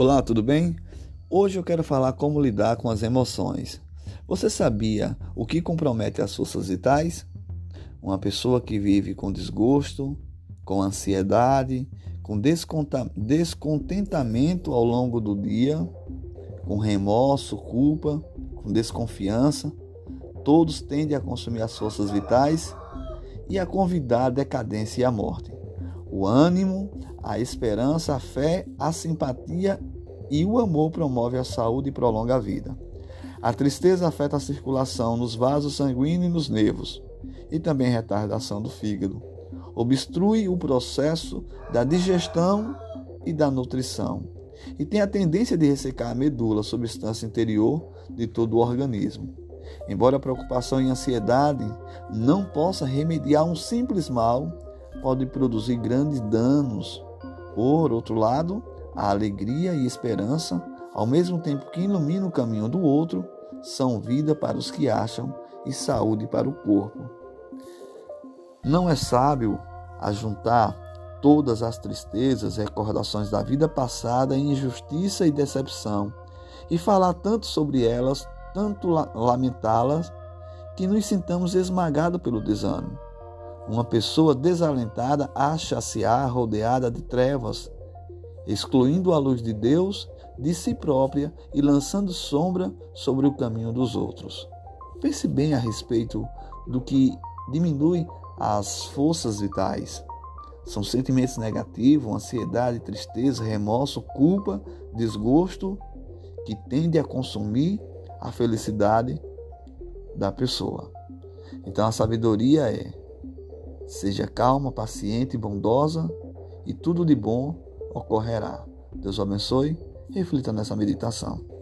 Olá, tudo bem? Hoje eu quero falar como lidar com as emoções. Você sabia o que compromete as forças vitais? Uma pessoa que vive com desgosto, com ansiedade, com descontentamento ao longo do dia, com remorso, culpa, com desconfiança, todos tendem a consumir as forças vitais e a convidar a decadência e a morte. O ânimo, a esperança, a fé, a simpatia e o amor promove a saúde e prolonga a vida. A tristeza afeta a circulação nos vasos sanguíneos e nos nervos, e também retarda a ação do fígado. Obstrui o processo da digestão e da nutrição, e tem a tendência de ressecar a medula, substância interior de todo o organismo. Embora a preocupação e a ansiedade não possa remediar um simples mal, pode produzir grandes danos. Por outro lado, a alegria e esperança, ao mesmo tempo que iluminam o caminho do outro, são vida para os que acham e saúde para o corpo. Não é sábio ajuntar todas as tristezas, recordações da vida passada, injustiça e decepção, e falar tanto sobre elas, tanto lamentá-las, que nos sintamos esmagados pelo desânimo. Uma pessoa desalentada acha-se rodeada de trevas excluindo a luz de Deus de si própria e lançando sombra sobre o caminho dos outros. Pense bem a respeito do que diminui as forças vitais. São sentimentos negativos, ansiedade, tristeza, remorso, culpa, desgosto, que tende a consumir a felicidade da pessoa. Então a sabedoria é: seja calma, paciente e bondosa, e tudo de bom ocorrerá. Deus o abençoe. Reflita nessa meditação.